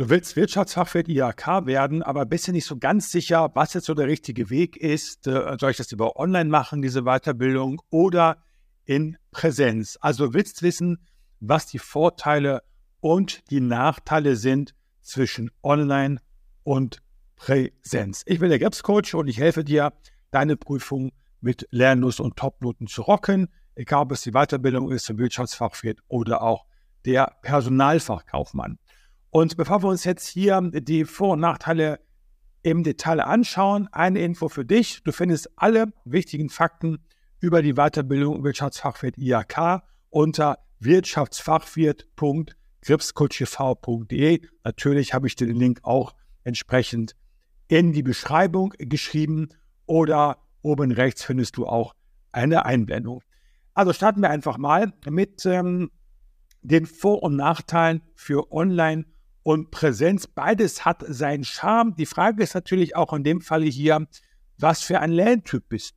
Du willst Wirtschaftsfachwirt IHK werden, aber bist dir nicht so ganz sicher, was jetzt so der richtige Weg ist. Äh, soll ich das über online machen, diese Weiterbildung, oder in Präsenz? Also willst wissen, was die Vorteile und die Nachteile sind zwischen online und Präsenz. Ich bin der GAPS-Coach und ich helfe dir, deine Prüfung mit Lernlust und Topnoten zu rocken, egal ob es die Weiterbildung ist zum Wirtschaftsfachwirt oder auch der Personalfachkaufmann. Und bevor wir uns jetzt hier die Vor- und Nachteile im Detail anschauen, eine Info für dich. Du findest alle wichtigen Fakten über die Weiterbildung Wirtschaftsfachwirt IHK unter wirtschaftsfachwirt.gripscoachtv.de. Natürlich habe ich den Link auch entsprechend in die Beschreibung geschrieben oder oben rechts findest du auch eine Einblendung. Also starten wir einfach mal mit ähm, den Vor- und Nachteilen für Online- und Präsenz. Beides hat seinen Charme. Die Frage ist natürlich auch in dem Falle hier, was für ein Lerntyp bist du?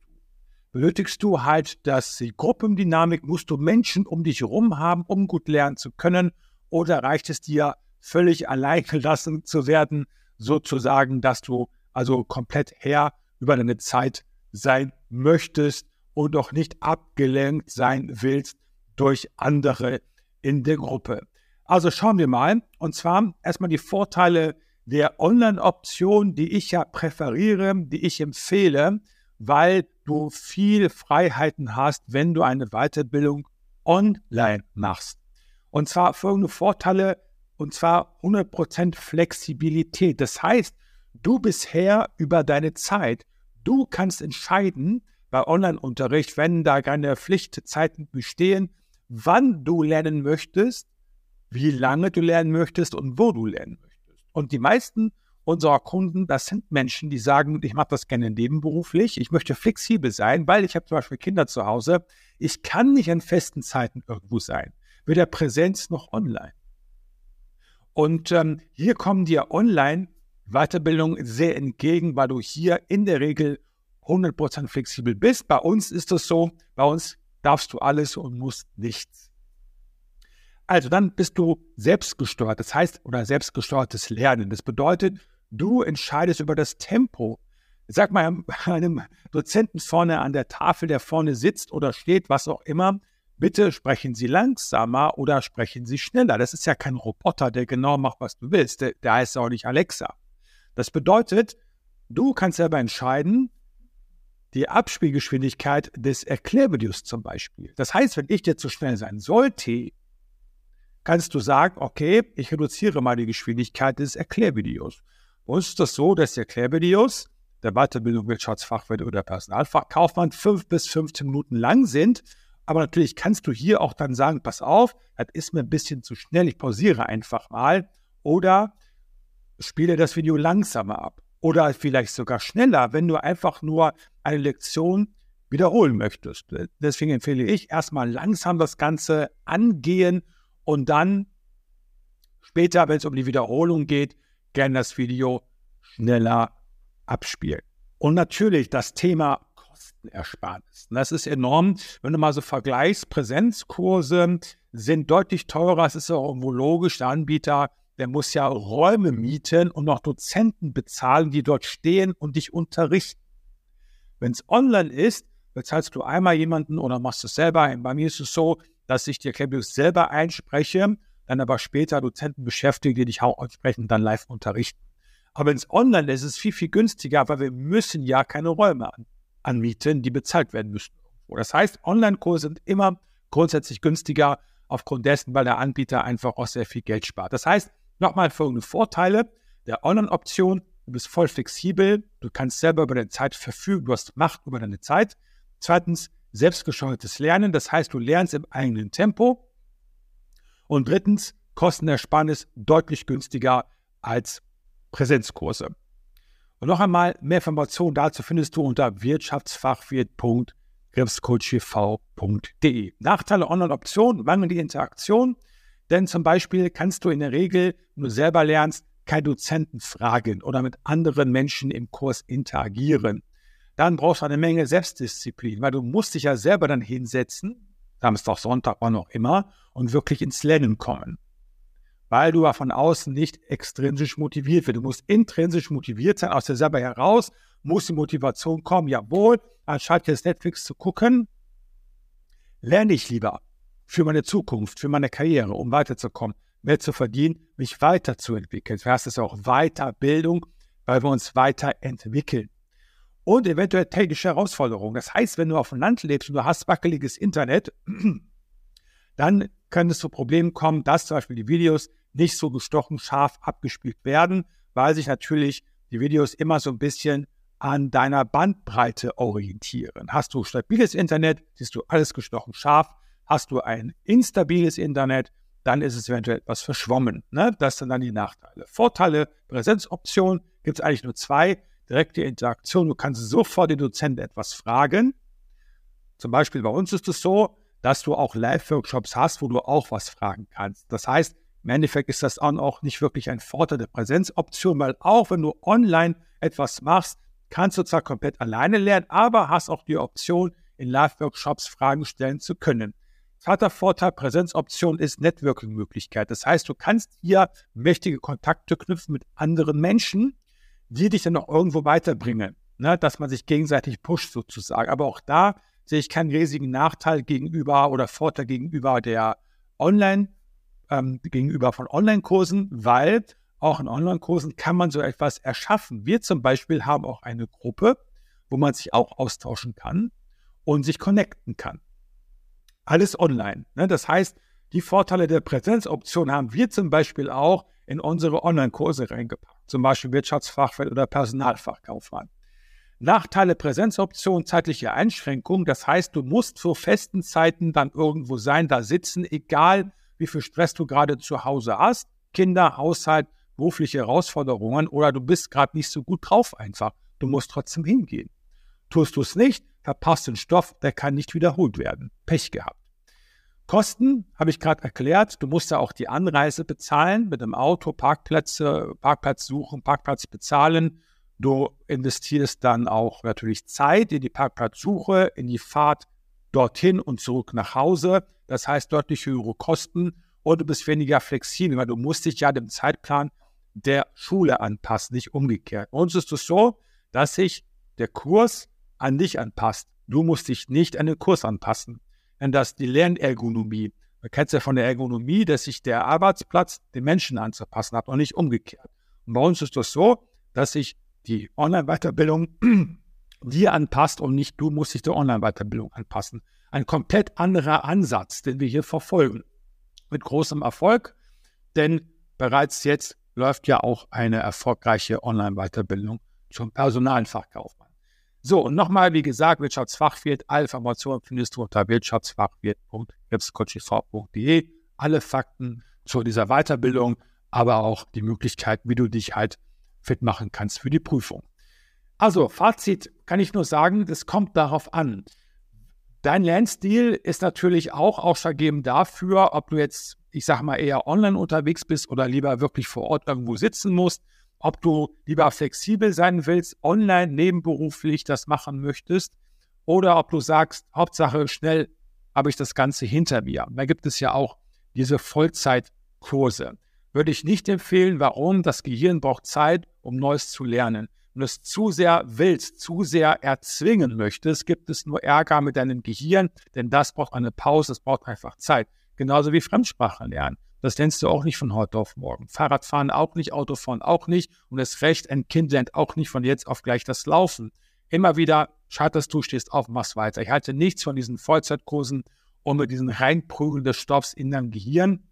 Benötigst du halt das, die Gruppendynamik? Musst du Menschen um dich herum haben, um gut lernen zu können? Oder reicht es dir, völlig allein gelassen zu werden, sozusagen, dass du also komplett Herr über deine Zeit sein möchtest und auch nicht abgelenkt sein willst durch andere in der Gruppe? Also schauen wir mal. Und zwar erstmal die Vorteile der Online-Option, die ich ja präferiere, die ich empfehle, weil du viel Freiheiten hast, wenn du eine Weiterbildung online machst. Und zwar folgende Vorteile, und zwar 100% Flexibilität. Das heißt, du bist Herr über deine Zeit. Du kannst entscheiden bei Online-Unterricht, wenn da keine Pflichtzeiten bestehen, wann du lernen möchtest wie lange du lernen möchtest und wo du lernen möchtest. Und die meisten unserer Kunden, das sind Menschen, die sagen, ich mache das gerne nebenberuflich, ich möchte flexibel sein, weil ich habe zum Beispiel Kinder zu Hause, ich kann nicht an festen Zeiten irgendwo sein, weder Präsenz noch online. Und ähm, hier kommen dir online Weiterbildung sehr entgegen, weil du hier in der Regel 100% flexibel bist. Bei uns ist es so, bei uns darfst du alles und musst nichts. Also dann bist du selbstgesteuert, das heißt, oder selbstgesteuertes Lernen. Das bedeutet, du entscheidest über das Tempo. Sag mal einem Dozenten vorne an der Tafel, der vorne sitzt oder steht, was auch immer, bitte sprechen Sie langsamer oder sprechen Sie schneller. Das ist ja kein Roboter, der genau macht, was du willst. Der, der heißt auch nicht Alexa. Das bedeutet, du kannst selber entscheiden, die Abspielgeschwindigkeit des Erklärvideos zum Beispiel. Das heißt, wenn ich dir zu schnell sein sollte, kannst du sagen, okay, ich reduziere mal die Geschwindigkeit des Erklärvideos. Uns ist das so, dass die Erklärvideos der Weiterbildung Wirtschaftsfachwirt oder Personalfachkaufmann fünf bis 15 Minuten lang sind. Aber natürlich kannst du hier auch dann sagen, pass auf, das ist mir ein bisschen zu schnell, ich pausiere einfach mal. Oder spiele das Video langsamer ab. Oder vielleicht sogar schneller, wenn du einfach nur eine Lektion wiederholen möchtest. Deswegen empfehle ich erstmal langsam das Ganze angehen und dann später, wenn es um die Wiederholung geht, gerne das Video schneller abspielen. Und natürlich das Thema Kostenersparnis. Das ist enorm. Wenn du mal so vergleichst, Präsenzkurse sind deutlich teurer. Es ist auch irgendwo logisch. Der Anbieter, der muss ja Räume mieten und noch Dozenten bezahlen, die dort stehen und dich unterrichten. Wenn es online ist, bezahlst du einmal jemanden oder machst es selber. Bei mir ist es so, dass ich die Erklärvideos selber einspreche, dann aber später Dozenten beschäftige, die dich auch entsprechend dann live unterrichten. Aber es online ist, ist es viel, viel günstiger, weil wir müssen ja keine Räume an, anmieten, die bezahlt werden müssen. Das heißt, Online-Kurse sind immer grundsätzlich günstiger aufgrund dessen, weil der Anbieter einfach auch sehr viel Geld spart. Das heißt, nochmal folgende Vorteile der Online-Option. Du bist voll flexibel, du kannst selber über deine Zeit verfügen, du hast Macht über deine Zeit. Zweitens, selbstgesteuertes Lernen, das heißt, du lernst im eigenen Tempo. Und drittens, Kostenersparnis deutlich günstiger als Präsenzkurse. Und noch einmal, mehr Informationen dazu findest du unter wirtschaftsfachwirt.griffscoachtv.de. Nachteile Online-Option, mangelnde Interaktion, denn zum Beispiel kannst du in der Regel, wenn du selber lernst, keinen Dozenten fragen oder mit anderen Menschen im Kurs interagieren dann brauchst du eine Menge Selbstdisziplin, weil du musst dich ja selber dann hinsetzen, Samstag, Sonntag, wann auch immer, und wirklich ins Lernen kommen. weil du von außen nicht extrinsisch motiviert wirst. Du musst intrinsisch motiviert sein, aus dir selber heraus muss die Motivation kommen. Jawohl, anstatt jetzt Netflix zu gucken, lerne ich lieber für meine Zukunft, für meine Karriere, um weiterzukommen, mehr zu verdienen, mich weiterzuentwickeln. Das heißt es auch Weiterbildung, weil wir uns weiterentwickeln. Und eventuell technische Herausforderungen. Das heißt, wenn du auf dem Land lebst und du hast wackeliges Internet, dann können es zu Problemen kommen, dass zum Beispiel die Videos nicht so gestochen scharf abgespielt werden, weil sich natürlich die Videos immer so ein bisschen an deiner Bandbreite orientieren. Hast du stabiles Internet, siehst du alles gestochen scharf. Hast du ein instabiles Internet, dann ist es eventuell etwas verschwommen. Ne? Das sind dann die Nachteile. Vorteile, Präsenzoption gibt es eigentlich nur zwei. Direkte Interaktion, du kannst sofort den Dozenten etwas fragen. Zum Beispiel bei uns ist es so, dass du auch Live-Workshops hast, wo du auch was fragen kannst. Das heißt, im Endeffekt ist das auch nicht wirklich ein Vorteil der Präsenzoption, weil auch wenn du online etwas machst, kannst du zwar komplett alleine lernen, aber hast auch die Option, in Live-Workshops Fragen stellen zu können. Zweiter Vorteil, Präsenzoption ist Networking-Möglichkeit. Das heißt, du kannst hier mächtige Kontakte knüpfen mit anderen Menschen, die dich dann noch irgendwo weiterbringen. Ne? Dass man sich gegenseitig pusht sozusagen. Aber auch da sehe ich keinen riesigen Nachteil gegenüber oder Vorteil gegenüber der Online, ähm, gegenüber von Online-Kursen, weil auch in Online-Kursen kann man so etwas erschaffen. Wir zum Beispiel haben auch eine Gruppe, wo man sich auch austauschen kann und sich connecten kann. Alles online. Ne? Das heißt, die Vorteile der Präsenzoption haben wir zum Beispiel auch in unsere Online-Kurse reingepackt, zum Beispiel Wirtschaftsfachwirt oder Personalfachkaufmann. Nachteile Präsenzoption, zeitliche Einschränkung. Das heißt, du musst zu festen Zeiten dann irgendwo sein, da sitzen, egal wie viel Stress du gerade zu Hause hast. Kinder, Haushalt, berufliche Herausforderungen oder du bist gerade nicht so gut drauf einfach. Du musst trotzdem hingehen. Tust du es nicht, verpasst den Stoff, der kann nicht wiederholt werden. Pech gehabt. Kosten habe ich gerade erklärt. Du musst ja auch die Anreise bezahlen mit dem Auto, Parkplätze, Parkplatz suchen, Parkplatz bezahlen. Du investierst dann auch natürlich Zeit in die Parkplatzsuche, in die Fahrt dorthin und zurück nach Hause. Das heißt deutlich höhere Kosten und du bist weniger flexibel, weil du musst dich ja dem Zeitplan der Schule anpassen, nicht umgekehrt. Bei uns ist es so, dass sich der Kurs an dich anpasst. Du musst dich nicht an den Kurs anpassen. Denn das die Lernergonomie. Man kennt es ja von der Ergonomie, dass sich der Arbeitsplatz den Menschen anzupassen hat und nicht umgekehrt. Und bei uns ist das so, dass sich die Online-Weiterbildung dir anpasst und nicht du musst dich der Online-Weiterbildung anpassen. Ein komplett anderer Ansatz, den wir hier verfolgen. Mit großem Erfolg, denn bereits jetzt läuft ja auch eine erfolgreiche Online-Weiterbildung zum Personalfachkaufmann. So, und nochmal, wie gesagt, Wirtschaftsfachwirt, alle Informationen findest du unter wirtschaftsfachwirt.webscoachv.de. Alle Fakten zu dieser Weiterbildung, aber auch die Möglichkeit, wie du dich halt fit machen kannst für die Prüfung. Also, Fazit kann ich nur sagen, das kommt darauf an. Dein Lernstil ist natürlich auch ausschlaggebend dafür, ob du jetzt ich sage mal, eher online unterwegs bist oder lieber wirklich vor Ort irgendwo sitzen musst, ob du lieber flexibel sein willst, online nebenberuflich das machen möchtest oder ob du sagst, Hauptsache schnell habe ich das Ganze hinter mir. Da gibt es ja auch diese Vollzeitkurse. Würde ich nicht empfehlen, warum? Das Gehirn braucht Zeit, um Neues zu lernen. Wenn du es zu sehr willst, zu sehr erzwingen möchtest, gibt es nur Ärger mit deinem Gehirn, denn das braucht eine Pause, es braucht einfach Zeit. Genauso wie Fremdsprachen lernen. Das lernst du auch nicht von heute auf morgen. Fahrradfahren auch nicht, Autofahren auch nicht. Und das Recht, ein Kind lernt auch nicht von jetzt auf gleich das Laufen. Immer wieder scheiterst du, stehst auf, machst weiter. Ich halte nichts von diesen Vollzeitkursen und mit diesen Reinprügeln des Stoffs in deinem Gehirn.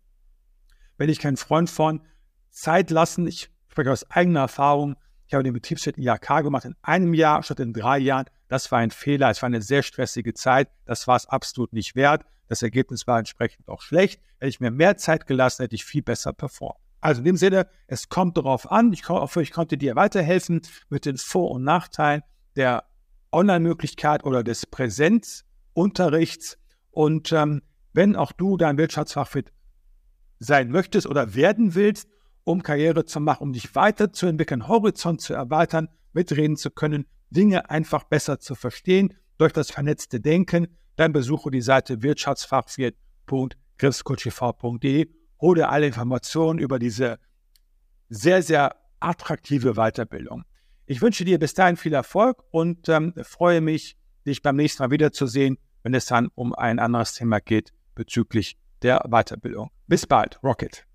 Bin ich kein Freund von. Zeit lassen. Ich spreche aus eigener Erfahrung. Ich habe den Betriebswirt IHK gemacht in einem Jahr statt in drei Jahren. Das war ein Fehler. Es war eine sehr stressige Zeit. Das war es absolut nicht wert. Das Ergebnis war entsprechend auch schlecht. Hätte ich mir mehr Zeit gelassen, hätte ich viel besser performt. Also in dem Sinne, es kommt darauf an. Ich hoffe, ich konnte dir weiterhelfen mit den Vor- und Nachteilen der Online-Möglichkeit oder des Präsenzunterrichts. Und ähm, wenn auch du dein Wirtschaftsfachwirt sein möchtest oder werden willst, um Karriere zu machen, um dich weiterzuentwickeln, Horizont zu erweitern, mitreden zu können, Dinge einfach besser zu verstehen durch das vernetzte Denken, dann besuche die Seite wirtschaftsfachwirt.griffscoachv.de hol dir alle Informationen über diese sehr, sehr attraktive Weiterbildung. Ich wünsche dir bis dahin viel Erfolg und ähm, freue mich, dich beim nächsten Mal wiederzusehen, wenn es dann um ein anderes Thema geht bezüglich der Weiterbildung. Bis bald, Rocket.